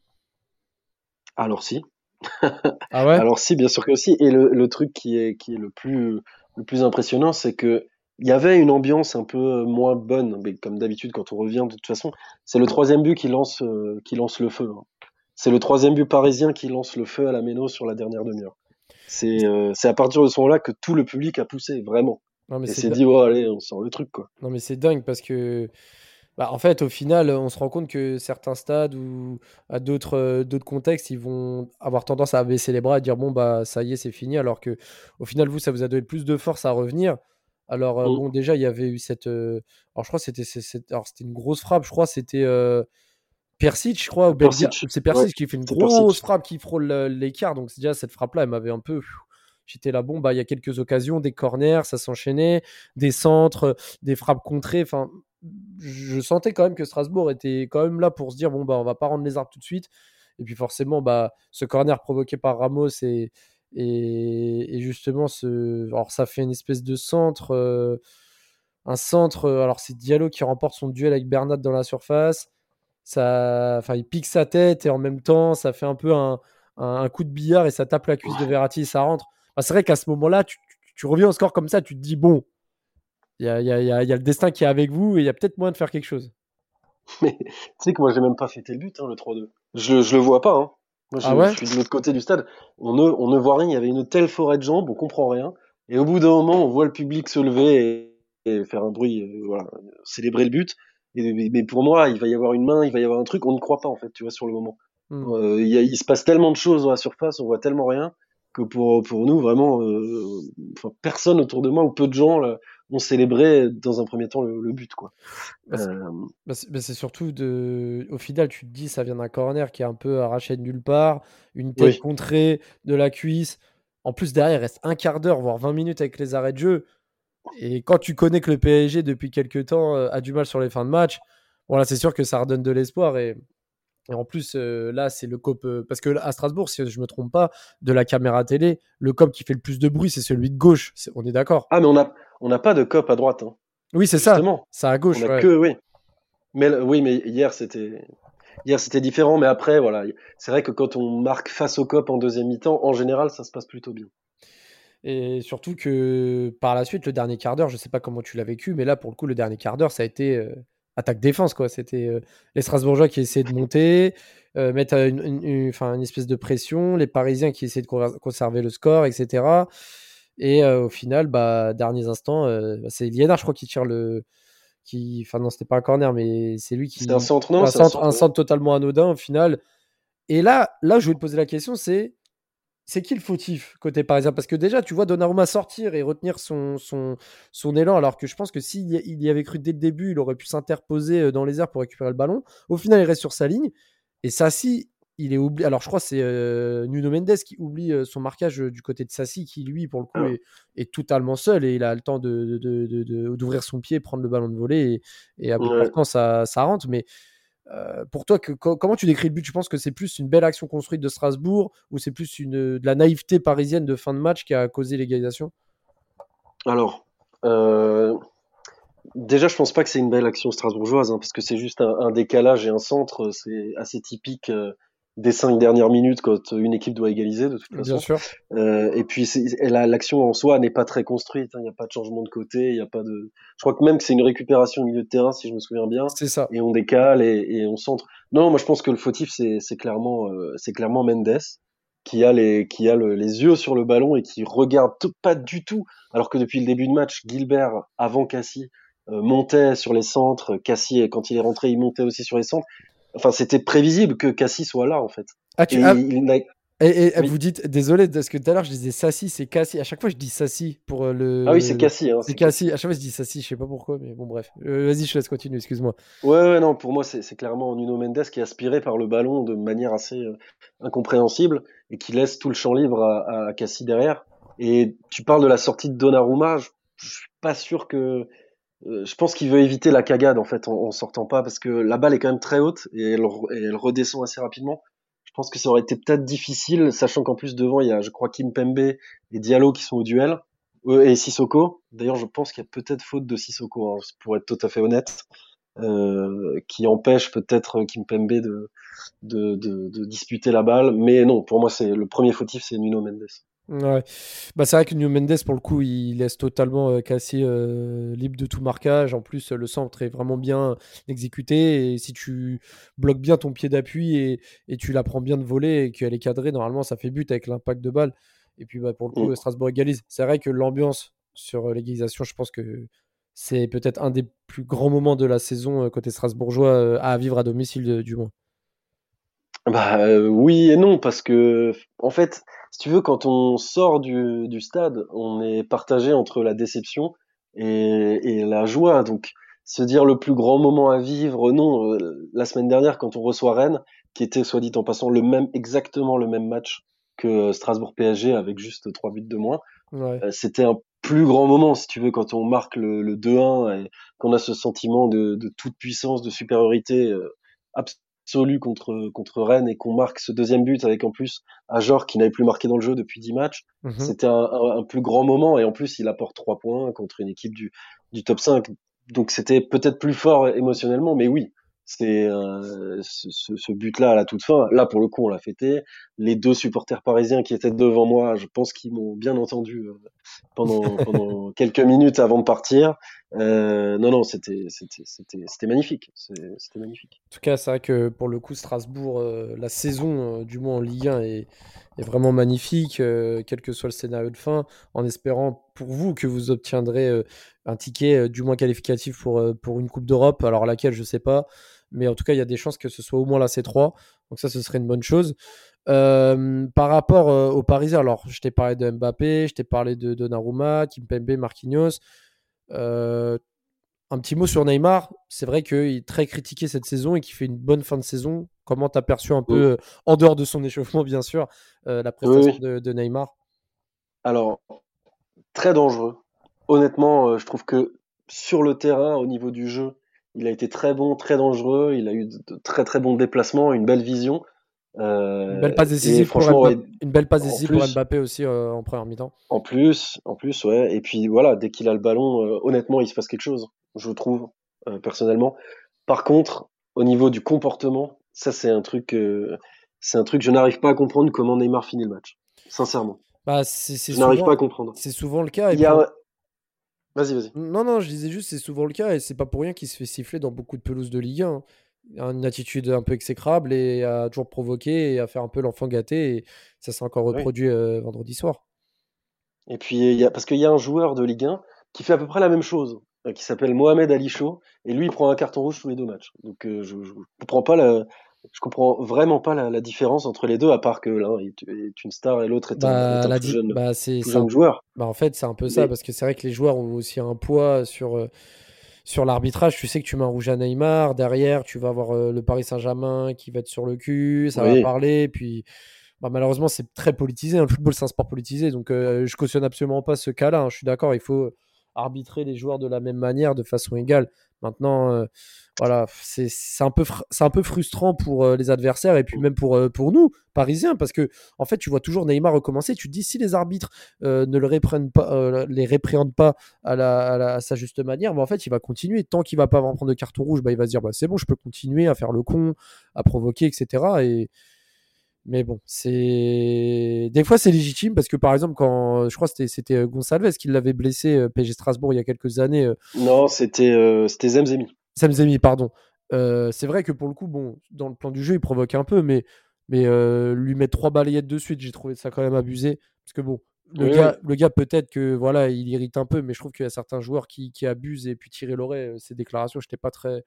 Alors si. ah ouais? Alors si, bien sûr que si. Et le, le, truc qui est, qui est le, plus, le plus impressionnant, c'est que il y avait une ambiance un peu moins bonne, mais comme d'habitude quand on revient de toute façon, c'est le troisième but qui lance, qui lance le feu. Hein. C'est le troisième but parisien qui lance le feu à la Méno sur la dernière demi-heure. C'est euh, à partir de ce moment-là que tout le public a poussé, vraiment. Non, mais et c'est dit, oh, allez, on sort le truc, quoi. Non, mais c'est dingue parce que, bah, en fait, au final, on se rend compte que certains stades ou à d'autres euh, d'autres contextes, ils vont avoir tendance à baisser les bras et dire, bon, bah, ça y est, c'est fini. Alors que, au final, vous, ça vous a donné plus de force à revenir. Alors, euh, mm. bon, déjà, il y avait eu cette. alors, je crois que c'était une grosse frappe. Je crois c'était. Persic, je crois, c'est Persic qui fait une grosse frappe qui frôle l'écart. Donc déjà cette frappe-là, elle m'avait un peu. J'étais là, bon, bah il y a quelques occasions, des corners, ça s'enchaînait, des centres, des frappes contrées. Enfin, je sentais quand même que Strasbourg était quand même là pour se dire, bon bah on va pas rendre les arbres tout de suite. Et puis forcément, bah ce corner provoqué par Ramos et et, justement ce, alors ça fait une espèce de centre, euh, un centre. Alors c'est Diallo qui remporte son duel avec Bernat dans la surface ça, enfin, il pique sa tête et en même temps, ça fait un peu un, un, coup de billard et ça tape la cuisse de Verratti et ça rentre. c'est vrai qu'à ce moment-là, tu, tu, reviens au score comme ça, tu te dis bon, il y a, y, a, y a, le destin qui est avec vous et il y a peut-être moyen de faire quelque chose. Mais tu sais que moi, j'ai même pas fêté le but, hein, le 3-2. Je, je le vois pas. Hein. Moi, je, ah je, suis de l'autre côté du stade. On ne, on ne voit rien. Il y avait une telle forêt de jambes, on comprend rien. Et au bout d'un moment, on voit le public se lever et, et faire un bruit, euh, voilà, célébrer le but mais pour moi, il va y avoir une main, il va y avoir un truc, on ne croit pas en fait, tu vois, sur le moment. Hmm. Euh, il, il, se passe tellement de choses dans la surface, on voit tellement rien que pour pour nous vraiment, euh, personne autour de moi ou peu de gens là, ont célébré dans un premier temps le, but quoi. Bah, euh, bah, bah, c'est surtout de, au final, tu te dis ça vient d'un corner qui est un peu arraché de nulle part, une tête contrée de la cuisse. En plus derrière, il reste un quart d'heure voire 20 minutes avec les arrêts de jeu et quand tu connais que le PSG depuis quelques temps euh, a du mal sur les fins de match, voilà, c'est sûr que ça redonne de l'espoir. Et, en plus, euh, là, c'est le cop. Euh, parce que à Strasbourg, si je me trompe pas, de la caméra télé, le cop qui fait le plus de bruit, c'est celui de gauche. on est d'accord Ah, mais on n'a on a pas de cop à droite. Hein. Oui, c'est ça. C'est à gauche. On que, oui. Mais, oui, mais hier, c'était. Hier, c'était différent, mais après, voilà. C'est vrai que quand on marque face au cop en deuxième mi-temps, en général, ça se passe plutôt bien. Et surtout que par la suite, le dernier quart d'heure, je ne sais pas comment tu l'as vécu, mais là, pour le coup, le dernier quart d'heure, ça a été euh, attaque-défense. quoi. C'était euh, les Strasbourgeois qui essayaient de monter, euh, mettre une, une, espèce de pression, les Parisiens qui essayaient de conserver le score, etc. Et au final, bah, derniers instants, bah, c'est Liénard, je crois, qui tire le. Qui... Enfin, non, c'était pas un corner, mais c'est lui qui. C'est un centre, non un centre, un centre totalement anodin au final. Et là, là, je voulais te poser la question c'est c'est qui le fautif côté parisien? Parce que déjà, tu vois Donnarumma sortir et retenir son, son, son élan, alors que je pense que s'il il y avait cru dès le début, il aurait pu s'interposer euh, dans les airs pour récupérer le ballon. Au final, il reste sur sa ligne. Et Sassi, il est oublié. Alors, je crois que c'est euh, Nuno Mendes qui oublie euh, son marquage du côté de Sassi, qui lui, pour le coup, ah. est, totalement seul et il a le temps d'ouvrir de, de, son pied, prendre le ballon de volée et, et à bout de ça, ça rentre. Mais euh, pour toi, comment tu décris le but? Tu penses que c'est plus une belle action construite de Strasbourg ou c'est plus une, de la naïveté parisienne de fin de match qui a causé l'égalisation? Alors, euh, déjà, je pense pas que c'est une belle action strasbourgeoise hein, parce que c'est juste un, décalage et un centre. C'est assez typique euh, des cinq dernières minutes quand une équipe doit égaliser de toute façon. Bien sûr. Euh, et puis l'action en soi n'est pas très construite. Hein. Il n'y a pas de changement de côté. Il y a pas de. Je crois que même que c'est une récupération au milieu de terrain si je me souviens bien. C'est ça. Et on décale et, et, on centre. Non, moi je pense que le fautif c'est clairement euh, c'est clairement Mendes qui a les qui a les yeux sur le ballon et qui regarde pas du tout. Alors que depuis le début de match, Gilbert avant Cassie euh, montait sur les centres, Cassie quand il est rentré, il montait aussi sur les centres. Enfin, c'était prévisible que Cassie soit là en fait. Ah, tu, ah, et, vous dites, désolé, parce que tout à l'heure je disais Sassi, c'est Cassie. À chaque fois je dis Sassi pour euh, le. Ah oui, c'est Cassie. Hein, c'est Cassie. À chaque fois je dis Sassi, je sais pas pourquoi, mais bon, bref. Euh, vas-y, je te laisse continuer, excuse-moi. Ouais, ouais, non, pour moi c'est clairement Nuno Mendes qui est aspiré par le ballon de manière assez euh, incompréhensible et qui laisse tout le champ libre à, à, Cassie derrière. Et tu parles de la sortie de Donnarumma, je, je suis pas sûr que. Je pense qu'il veut éviter la cagade en fait en, en, sortant pas parce que la balle est quand même très haute et elle, et elle redescend assez rapidement. Je pense que ça aurait été peut-être difficile, sachant qu'en plus devant il y a, je crois, Kim Pembe et Diallo qui sont au duel, euh, et Sissoko. D'ailleurs, je pense qu'il y a peut-être faute de Sissoko, hein, pour être tout à fait honnête, euh, qui empêche peut-être Kim Pembe de, de, de, de, disputer la balle. Mais non, pour moi, c'est le premier fautif, c'est Nuno Mendes. Ouais. Bah, c'est vrai que New Mendes, pour le coup, il laisse totalement euh, casser euh, libre de tout marquage. En plus, le centre est vraiment bien exécuté. Et si tu bloques bien ton pied d'appui et, et, tu la prends bien de voler et qu'elle est cadrée, normalement, ça fait but avec l'impact de balle. Et puis, bah, pour le coup, mm. Strasbourg égalise. C'est vrai que l'ambiance sur euh, l'égalisation, je pense que c'est peut-être un des plus grands moments de la saison côté strasbourgeois à vivre à domicile, du moins. Bah oui et non, parce que, en fait, si tu veux, quand on sort du, du stade, on est partagé entre la déception et, et, la joie. Donc, se dire le plus grand moment à vivre, non. Euh, la semaine dernière, quand on reçoit Rennes, qui était, soit dit en passant, le même, exactement le même match que Strasbourg PSG avec juste trois buts de moins, ouais. Euh, c'était un plus grand moment, si tu veux, quand on marque le, le 2-1 et qu'on a ce sentiment de, de, toute puissance, de supériorité euh, absolu contre contre Rennes et qu'on marque ce deuxième but avec en plus Ajor qui n'avait plus marqué dans le jeu depuis 10 matchs, mhm. c'était un, un, plus grand moment et en plus il apporte 3 points contre une équipe du, du top 5. Donc c'était peut-être plus fort émotionnellement, mais oui, c'est euh, ce, ce but-là à la toute fin. Là, pour le coup, on l'a fêté. Les deux supporters parisiens qui étaient devant moi, je pense qu'ils m'ont bien entendu euh, pendant, pendant quelques minutes avant de partir. Euh, non, non, c'était magnifique. C'était magnifique. En tout cas, c'est vrai que pour le coup, Strasbourg, euh, la saison, euh, du moins en Ligue 1, est, vraiment magnifique, quel que soit le scénario de fin, en espérant pour vous que vous obtiendrez un ticket du moins qualificatif pour, pour une Coupe d'Europe. Alors laquelle, je sais pas mais en tout cas, il y a des chances que ce soit au moins la C3. Donc ça, ce serait une bonne chose. Par rapport euh, aux Parisiens, alors je t'ai parlé de Mbappé, je t'ai parlé de Donnarumma, Kimpembe, Marquinhos. Euh, un petit mot sur Neymar. C'est vrai qu'il est très critiqué cette saison et qu'il fait une bonne fin de saison. Comment tu as perçu un peu, en dehors de son échauffement, bien sûr, la prestation de, de, Neymar? Alors, très dangereux. Honnêtement, je trouve que sur le terrain, au niveau du jeu, il a été très bon, très dangereux. Il a eu de très très bons déplacements, une belle vision. Euh, une belle passe décisive, pour, Mbappé, une belle passe décisive pour Mbappé aussi euh, en première mi-temps. En plus, en plus, ouais. Et puis voilà, dès qu'il a le ballon, euh, honnêtement, il se passe quelque chose, je trouve personnellement. Par contre, au niveau du comportement, ça c'est un truc, euh, c'est un truc, je n'arrive pas à comprendre comment Neymar finit le match. Sincèrement. Bah, je n'arrive pas à comprendre. C'est souvent le cas. il y a, Vas-y, vas-y. Non, non, je disais juste, c'est souvent le cas et c'est pas pour rien qu'il se fait siffler dans beaucoup de pelouses de Ligue 1. Une attitude un peu exécrable et a toujours provoqué et à faire un peu l'enfant gâté et ça s'est encore reproduit euh, vendredi soir. Et puis, y a, parce qu'il y a un joueur de Ligue 1 qui fait à peu près la même chose, euh, qui s'appelle Mohamed Ali Chaud et lui, il prend un carton rouge tous les deux matchs. Donc, euh, je, je comprends pas la, je comprends vraiment pas la, la, différence entre les deux, à part que l'un est, une star et l'autre est, bah, un, est un tout jeune, bah, jeune joueur. Bah, en fait, c'est un peu ça, parce que c'est vrai que les joueurs ont aussi un poids sur, sur l'arbitrage. Tu sais que tu mets un rouge à Neymar, derrière, tu vas avoir euh, le Paris Saint-Germain qui va être sur le cul, ça oui. va parler, puis bah, malheureusement, c'est très politisé. Hein. Le football, c'est un sport politisé, donc euh, je cautionne absolument pas ce cas-là. Hein. Je suis d'accord, il faut arbitrer les joueurs de la même manière, de façon égale. Maintenant, euh, voilà, c'est un, peu un peu frustrant pour euh, les adversaires et puis même pour, euh, pour nous, Parisiens, parce que en fait, tu vois toujours Neymar recommencer. Tu te dis si les arbitres euh, ne le réprennent pas, euh, les répréhendent pas à, la, à, la, à, sa juste manière, bah, en fait, il va continuer. Tant qu'il va pas avoir prendre de carton rouge, bah, il va se dire bah, c'est bon, je peux continuer à faire le con, à provoquer, etc. Et, mais bon, c'est des fois c'est légitime parce que par exemple quand je crois c'était c'était Gonçalves qui l'avait blessé euh, PSG Strasbourg il y a quelques années. Euh... Non, c'était euh, c'était Zemzemi. Zemzemi, pardon. Euh, c'est vrai que pour le coup, bon, dans le plan du jeu, il provoque un peu, mais Mais lui mettre trois balayettes de suite, j'ai trouvé ça quand même abusé. Parce que bon, le Oui, gars, peut-être que voilà, il irrite un peu, mais je trouve qu'il y a certains joueurs qui, qui abusent et puis tirer l'oreille, ses déclarations, j'étais pas très.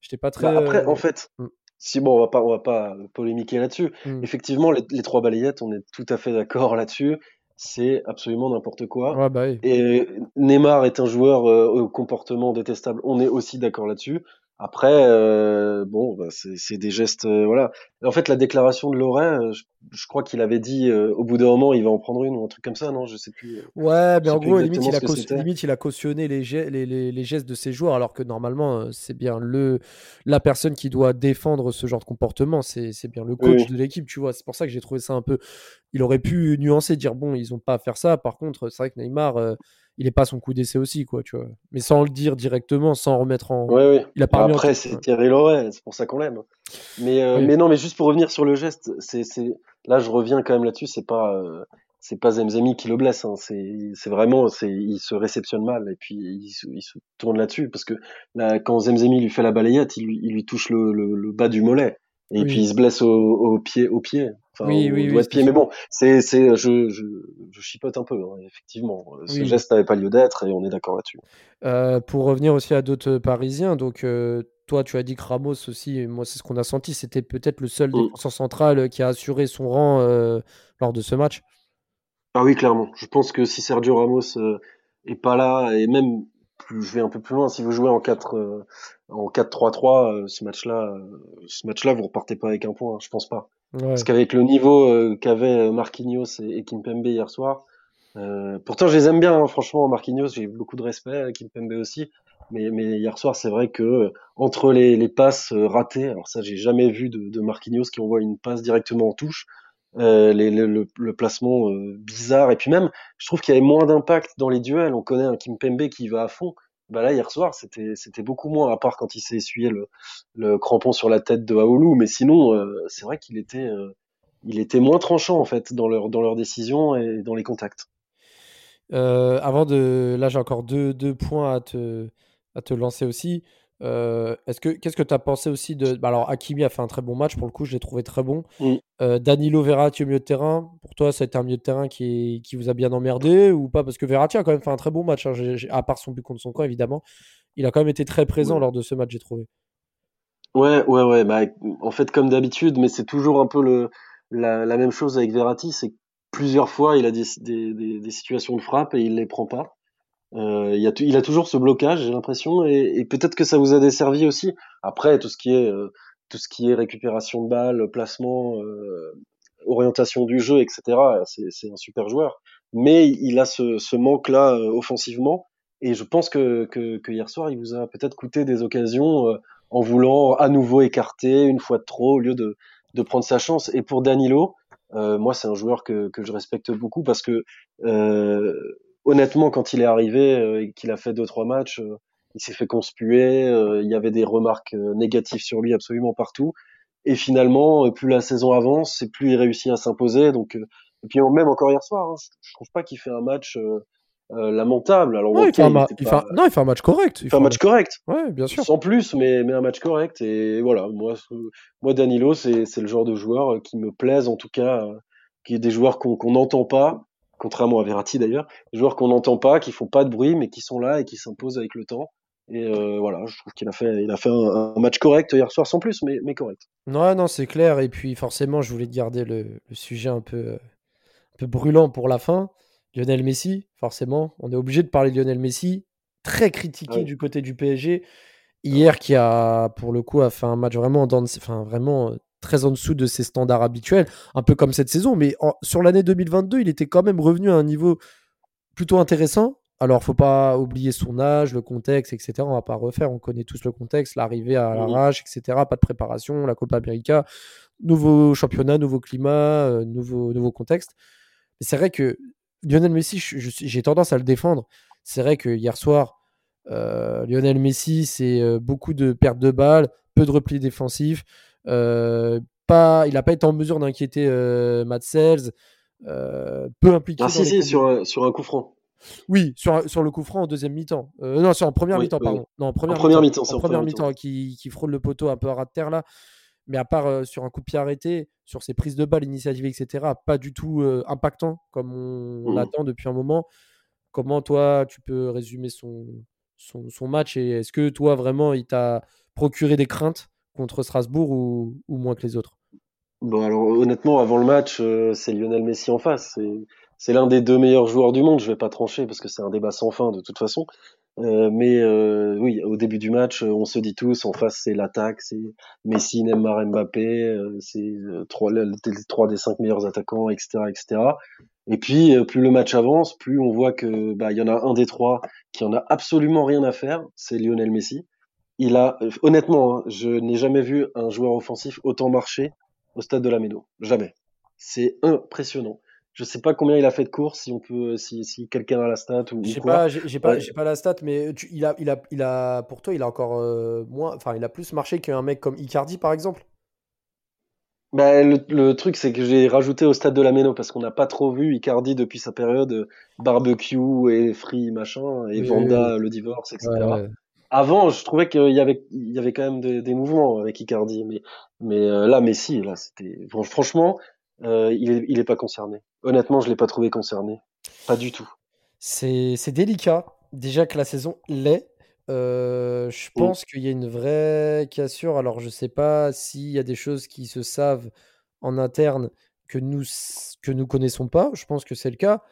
J'étais pas très. Bah, après, euh, en fait, Mm. si bon, on va pas, on va pas polémiquer là-dessus. mm. Effectivement, les, les trois balayettes, on est tout à fait d'accord là-dessus. C'est absolument n'importe quoi. Ouais, bah oui. Et Neymar est un joueur euh, au comportement détestable. On est aussi d'accord là-dessus. Après, euh, bon, bah, c'est des gestes, euh, voilà. En fait, la déclaration de Loret, euh, je, je crois qu'il avait dit euh, au bout d'un moment, il va en prendre une ou un truc comme ça, non? Je sais plus. Ouais, mais en gros, limite il, a limite, il cautionné les, ge- les, les- les gestes de ses joueurs, alors que normalement, c'est bien le, la personne qui doit défendre ce genre de comportement, c'est bien le coach oui. de l'équipe, tu vois. C'est pour ça que j'ai trouvé ça un peu. Il aurait pu nuancer, dire bon, ils ont pas à faire ça. Par contre, c'est vrai que Neymar, il est pas son coup d'essai aussi, quoi, tu vois. Mais sans le dire directement, sans remettre en. Ouais, oui. Il a pas remis en après, ouais. c'est Thierry Loret, c'est pour ça qu'on l'aime. Mais, euh, Oui. mais non, mais juste pour revenir sur le geste, c'est, c'est, là, je reviens quand même là-dessus, c'est pas, euh, c'est pas Zemzemi qui le blesse, hein. C'est, c'est vraiment, c'est, il se réceptionne mal et puis il, se- il se tourne là-dessus parce que là, quand Zemzemi lui fait la balayette, il lui, il lui touche le, le, le bas du mollet et Oui. puis il se blesse au, au pied, au pied, enfin Oui, oui, oui, de pied. Mais bon, c'est, c'est, je, je, je chipote un peu, hein, effectivement. Ce geste n'avait pas lieu d'être et on est d'accord là-dessus. Euh, pour revenir aussi à d'autres Parisiens, donc euh, toi tu as dit que Ramos aussi, moi c'est ce qu'on a senti, c'était peut-être le seul Mm. défenseur central qui a assuré son rang euh, lors de ce match. Ah oui, clairement. Je pense que si Sergio Ramos euh, est pas là, et même plus, je vais un peu plus loin, si vous jouez en 4 euh, en 4-3-3, euh, ce match-là, euh, ce match-là, vous repartez pas avec un point, hein, je pense pas. Ouais. Parce qu'avec le niveau euh, qu'avaient Marquinhos et, et Kimpembe hier soir, pourtant je les aime bien, hein, franchement, Marquinhos, j'ai beaucoup de respect, Kimpembe aussi, mais, mais hier soir, c'est vrai que entre les, les passes ratées, alors ça, j'ai jamais vu de, de Marquinhos qui envoie une passe directement en touche, euh, le, placement euh, bizarre, et puis même, je trouve qu'il y avait moins d'impact dans les duels. On connaît un Kimpembe qui va à fond. Bah là, hier soir, c'était beaucoup moins, à part quand il s'est essuyé le, crampon sur la tête de Aoulou, mais sinon, euh, c'est vrai qu'il était il était moins tranchant en fait dans leur dans leurs décisions et dans les contacts. Avant de. Là, j'ai encore deux, deux points à te, à te lancer aussi. Euh, est-ce que, qu'est-ce que tu as pensé aussi de. bah alors, Hakimi a fait un très bon match, pour le coup, je l'ai trouvé très bon. Mm. Euh, Danilo Verratti au milieu de terrain, pour toi, ça a été un milieu de terrain qui, vous a bien emmerdé ou pas? Parce que Verratti a quand même fait un très bon match, hein, à part son but contre son camp, évidemment. Il a quand même été très présent Ouais. lors de ce match, j'ai trouvé. Ouais, ouais, ouais. Bah, en fait, comme d'habitude, mais c'est toujours un peu le la, la même chose avec Verratti, c'est que plusieurs fois, il a des, des, des, des situations de frappe et il les prend pas. Euh, il, y a, il a toujours ce blocage, j'ai l'impression, et, et peut-être que ça vous a desservi aussi. Après, tout ce qui est euh, tout ce qui est récupération de balles, placement, euh, orientation du jeu, etc. C'est c'est un super joueur, mais il a ce, ce manque-là euh, offensivement, et je pense que, que que hier soir, il vous a peut-être coûté des occasions euh, en voulant à nouveau écarter une fois de trop au lieu de de prendre sa chance. Et pour Danilo, euh, moi, c'est un joueur que que je respecte beaucoup parce que euh, honnêtement, quand il est arrivé euh, et qu'il a fait deux trois matchs, euh, il s'est fait conspuer. euh, il y avait des remarques négatives sur lui absolument partout. Et finalement, plus la saison avance, et plus il réussit à s'imposer. Donc, et puis même encore hier soir, hein, je, trouve pas qu'il fait un match euh, lamentable. Alors, Non, il fait un il fait un- non, il fait un match correct. il fait un match correct, Ouais, bien sûr. sans plus, mais, mais un match correct. Et voilà, moi, moi Danilo, c'est c'est le genre de joueur qui me plaise, en tout cas, qui est des joueurs qu'on qu'on n'entend pas, contrairement à Verratti d'ailleurs, des joueurs qu'on n'entend pas, qui font pas de bruit, mais qui sont là et qui s'imposent avec le temps. Et euh, voilà, je trouve qu'il a fait, il a fait un, un match correct hier soir, sans plus, mais, mais correct. Ouais, non, c'est clair. Et puis, forcément, je voulais garder le, le sujet un peu, euh, un peu brûlant pour la fin. Lionel Messi, forcément. On est obligé de parler de Lionel Messi. Très critiqué Ouais. du côté du PSG. Hier, qui a, pour le coup, a fait un match vraiment, dans, enfin, vraiment euh, très en dessous de ses standards habituels. Un peu comme cette saison. Mais en- sur l'année 2022, il était quand même revenu à un niveau plutôt intéressant. Alors, faut pas oublier son âge, le contexte, etc. On va pas refaire, on connaît tous le contexte, l'arrivée à l'arrache, etc. Pas de préparation, la Copa América, nouveau championnat, nouveau climat, euh, nouveau, nouveau contexte. Mais c'est vrai que Lionel Messi, j'ai tendance à le défendre. C'est vrai que hier soir, euh, Lionel Messi, c'est euh, beaucoup de pertes de balles, peu de repli défensif. Euh, pas, il n'a pas été en mesure d'inquiéter euh, Matt Sells, euh, peu impliqué. Ah si, si, sur un, sur un coup franc. Oui, sur, sur le coup franc en deuxième mi-temps. Euh, non, sur en première Oui, mi-temps, oui, pardon. Non, en première première mi-temps. mi-temps, c'est En en première mi-temps, qui, qui frôle le poteau un peu à ras de terre là. mais à part sur un coup de pied arrêté, sur ses prises de balles, initiatives, etc., pas du tout impactant comme on, Mhm. l'attend depuis un moment. Comment toi, tu peux résumer son, son, son match et est-ce que toi, vraiment, il t'a procuré des craintes? Contre Strasbourg ou, moins que les autres? Bon, alors honnêtement, avant le match, euh, c'est Lionel Messi en face. C'est, l'un des deux meilleurs joueurs du monde. Je vais pas trancher parce que c'est un débat sans fin de toute façon. Euh, mais euh, oui, au début du match, on se dit tous, en face, c'est l'attaque, c'est Messi, Neymar, Mbappé, c'est trois, trois des cinq meilleurs attaquants, etc., etc. Et puis, plus le match avance, plus on voit que bah y en a un des trois qui en a absolument rien à faire, c'est Lionel Messi. Il a, euh, honnêtement, hein, je n'ai jamais vu un joueur offensif autant marcher au stade de la Méno. Jamais. C'est impressionnant. Je sais pas combien il a fait de courses, si on peut, si, si quelqu'un a la stat ou, J'ai pas, j'ai pas, Ouais. pas la stat, mais tu- il a, il a, il a, pour toi, il a encore euh, moins, enfin, il a plus marché qu'un mec comme Icardi, par exemple. Ben, le, le truc, c'est que j'ai rajouté au stade de la Méno parce qu'on n'a pas trop vu Icardi depuis sa période euh, barbecue et free machin et Oui, oui, Vanda, le divorce, etc. Ouais, ouais. Avant, je trouvais qu'il y avait, il y avait quand même des, des mouvements avec Icardi, mais, mais euh, là, Messi, là, c'était, fran- franchement, euh, il est, il est pas concerné. Honnêtement, je l'ai pas trouvé concerné. Pas du tout. C'est, c'est délicat. Déjà que la saison l'est. Euh, je pense qu'il y a une vraie cassure. Alors, je sais pas s'il y a des choses qui se savent en interne que nous, que nous connaissons pas. Je pense que c'est le cas.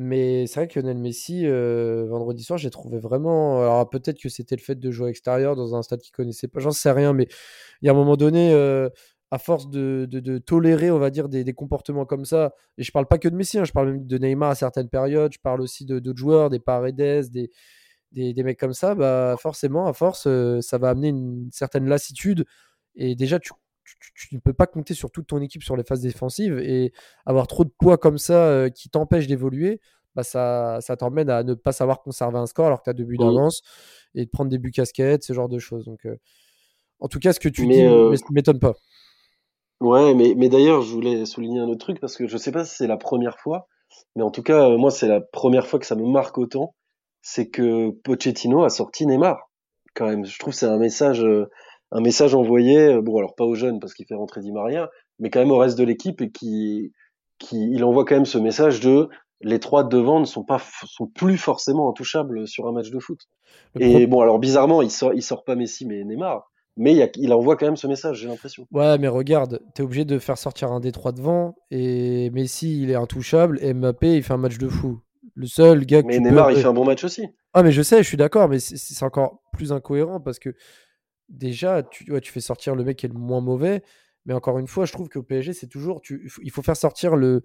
Mais c'est vrai que Lionel Messi, euh, vendredi soir, j'ai trouvé vraiment. Alors, peut-être que c'était le fait de jouer à l'extérieur dans un stade qu'il connaissait pas. J'en sais rien. Mais il y a un moment donné, euh, à force de, tolérer, on va dire, des, comportements comme ça, et je parle pas que de Messi, hein, je parle même de Neymar à certaines périodes, je parle aussi de d'autres joueurs, des Paredes, des, des, des mecs comme ça, bah forcément, à force, euh, ça va amener une certaine lassitude. Et déjà, tu, tu, ne peux pas compter sur toute ton équipe sur les phases défensives et avoir trop de poids comme ça euh, qui t'empêche d'évoluer, bah ça, ça t'emmène à ne pas savoir conserver un score alors que tu as deux buts Mm. d'avance et de prendre des buts casquettes, ce genre de choses. Donc, euh, en tout cas, ce que tu Mais, dis euh, ne m'étonne pas. Ouais, mais, mais d'ailleurs, je voulais souligner un autre truc parce que je sais pas si c'est la première fois, mais en tout cas, euh, moi, c'est la première fois que ça me marque autant. C'est que Pochettino a sorti Neymar. Quand même, je trouve que c'est un message, euh, un message envoyé, euh, bon, alors pas aux jeunes parce qu'il fait rentrer Di Maria, mais quand même au reste de l'équipe et qui, qui, il envoie quand même ce message de les trois de devant ne sont pas, sont plus forcément intouchables sur un match de foot. Le Et bon, alors bizarrement, il sort, il sort pas Messi mais Neymar, mais il, y a- il envoie quand même ce message, j'ai l'impression. Ouais, mais regarde, t'es obligé de faire sortir un des trois devant et Messi, il est intouchable et Mbappé, il fait un match de fou. Le seul gars que Mais peux Neymar, il appeler- fait un bon match aussi. Ah, mais je sais, je suis d'accord, mais c'est encore plus incohérent parce que déjà, tu, ouais, tu fais sortir le mec qui est le moins mauvais, mais encore une fois, je trouve qu'au PSG, c'est toujours. Tu, il faut- faire sortir le,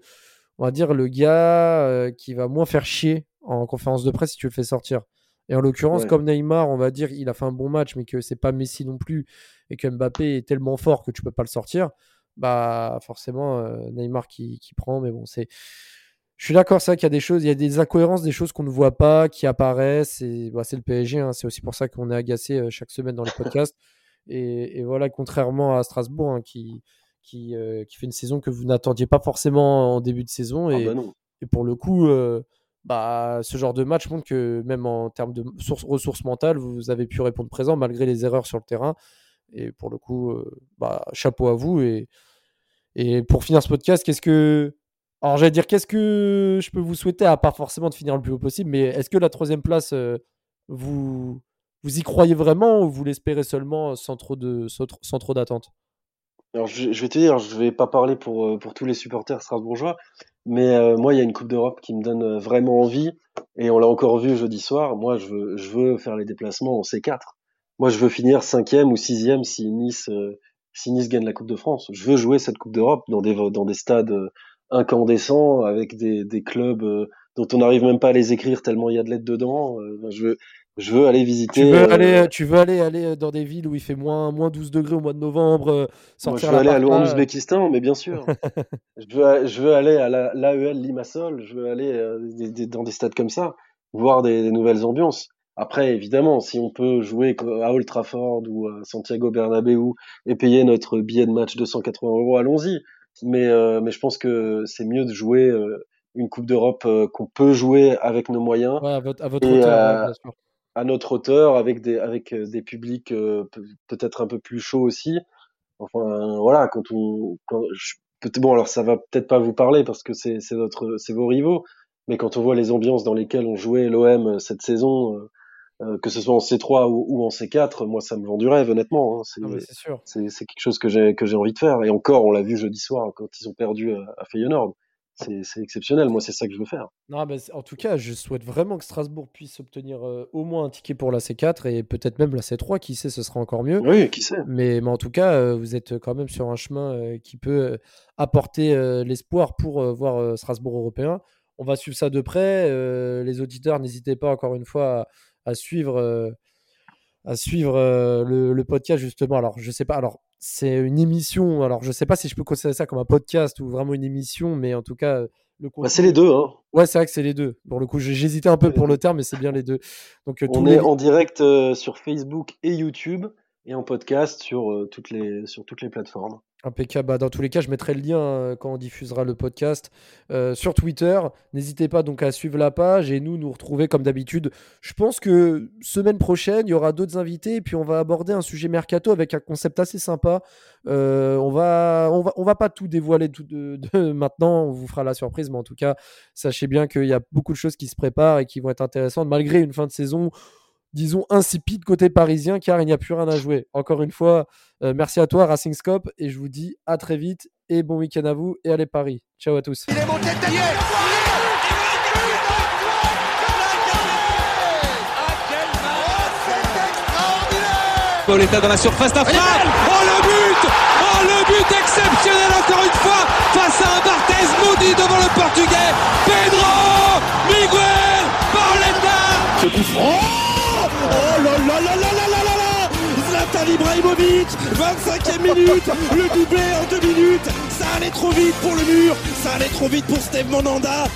on va dire, le gars euh, qui va moins faire chier en conférence de presse si tu le fais sortir. Et en l'occurrence, Ouais. comme Neymar, on va dire, il a fait un bon match, mais que c'est pas Messi non plus, et que Mbappé est tellement fort que tu peux pas le sortir, bah forcément, euh, Neymar qui, qui prend, mais bon, c'est. Je suis d'accord, c'est vrai qu'il y a des choses, il y a des incohérences, des choses qu'on ne voit pas, qui apparaissent. Et bah, c'est le PSG, hein, c'est aussi pour ça qu'on est agacé euh, chaque semaine dans les podcasts. Et, et voilà, contrairement à Strasbourg, hein, qui, qui, euh, qui fait une saison que vous n'attendiez pas forcément en début de saison. Ah Et, bah et pour le coup, euh, bah, ce genre de match montre que même en termes de source- ressources mentales, vous avez pu répondre présent malgré les erreurs sur le terrain. Et pour le coup, bah, chapeau à vous. Et, et pour finir ce podcast, qu'est-ce que. Alors, j'allais dire, qu'est-ce que je peux vous souhaiter, à part forcément de finir le plus haut possible, mais est-ce que la troisième place, euh, vous, vous y croyez vraiment ou vous l'espérez seulement sans trop de sans trop- d'attente Alors je, vais te dire, je vais pas parler pour, euh, pour tous les supporters strasbourgeois, mais euh, moi il y a une Coupe d'Europe qui me donne euh, vraiment envie, et on l'a encore vu jeudi soir. Moi je veux, faire les déplacements en C4. Moi je veux finir cinquième ou sixième si Nice, euh, si Nice gagne la Coupe de France. Je veux jouer cette Coupe d'Europe dans des, dans des stades euh, incandescents avec des, des clubs euh, dont on n'arrive même pas à les écrire tellement il y a de lettres dedans. Euh, je veux, je veux aller visiter. tu veux, euh, aller, tu veux aller, aller dans des villes où il fait moins, moins 12 degrés au mois de novembre, euh, Moi, je sortir veux aller à- en parka, Ouzbékistan, mais bien sûr. je, veux, je veux aller à la- l'AEL Limassol, je veux aller euh, des- des- dans des stades comme ça, voir des, des nouvelles ambiances. Après, évidemment, si on peut jouer à Old Trafford ou à Santiago Bernabéu et payer notre billet de match de 180 euros, allons-y. Mais, euh, mais je pense que c'est mieux de jouer euh, une Coupe d'Europe euh, qu'on peut jouer avec nos moyens, ouais, à votre, à hauteur, ouais, bien sûr. à notre hauteur, avec des, avec des publics euh, pe- peut-être un peu plus chauds aussi. Enfin, voilà, quand on, quand je, bon, alors ça va peut-être pas vous parler parce que c'est c'est votre, c'est vos rivaux, mais quand on voit les ambiances dans lesquelles on jouait l'OM cette saison, euh, euh, que ce soit en C3 ou, ou, en C4, moi ça me vend du rêve honnêtement. Hein. C'est quelque chose que j'ai que j'ai envie de faire. Et encore, on l'a vu jeudi soir quand ils ont perdu à, à Feyenoord c'est exceptionnel. Moi, c'est ça que je veux faire. Non, bah, en tout cas, je souhaite vraiment que Strasbourg puisse obtenir euh, au moins un ticket pour la C4 et peut-être même la C3. Qui sait, ce sera encore mieux. Oui, qui sait. Mais, mais en tout cas, euh, vous êtes quand même sur un chemin euh, qui peut apporter l'espoir pour voir Strasbourg européen. On va suivre ça de près. les auditeurs, n'hésitez pas encore une fois à, suivre. à suivre le, le, podcast justement. Alors, je sais pas. Alors, c'est une émission. Alors, je sais pas si je peux considérer ça comme un podcast ou vraiment une émission, mais en tout cas, le bah, c'est les deux. Hein. Ouais, c'est vrai que c'est les deux. Pour le coup, j'hésitais un peu pour le terme, mais c'est bien les deux. Donc, euh, on est en direct euh, sur Facebook et YouTube et en podcast sur, euh, toutes, les, sur toutes les plateformes. Impeccable. Bah, dans tous les cas, je mettrai le lien euh, quand on diffusera le podcast euh, sur Twitter. N'hésitez pas donc à suivre la page et nous nous retrouver comme d'habitude. Je pense que semaine prochaine, il y aura d'autres invités et puis on va aborder un sujet mercato avec un concept assez sympa. Euh, on va on va on va pas tout dévoiler tout de, maintenant. On vous fera la surprise, mais en tout cas, sachez bien qu'il y a beaucoup de choses qui se préparent et qui vont être intéressantes malgré une fin de saison disons, insipide côté parisien car il n'y a plus rien à jouer. Encore une fois, euh, merci à toi Racing Scope et je vous dis à très vite et bon week-end à vous et allez Paris. Ciao à tous. Il est monté Pauletta dans la surface d'affaire. Oh le but. Oh le but exceptionnel encore une fois face à un Barthez maudit devant le portugais. Pedro Miguel Pauletta Oh là là là là là là là là. Zlatan Ibrahimovic 25e minute. Le doublé en deux minutes. Ça allait trop vite pour le mur. Ça allait trop vite pour Steve Monanda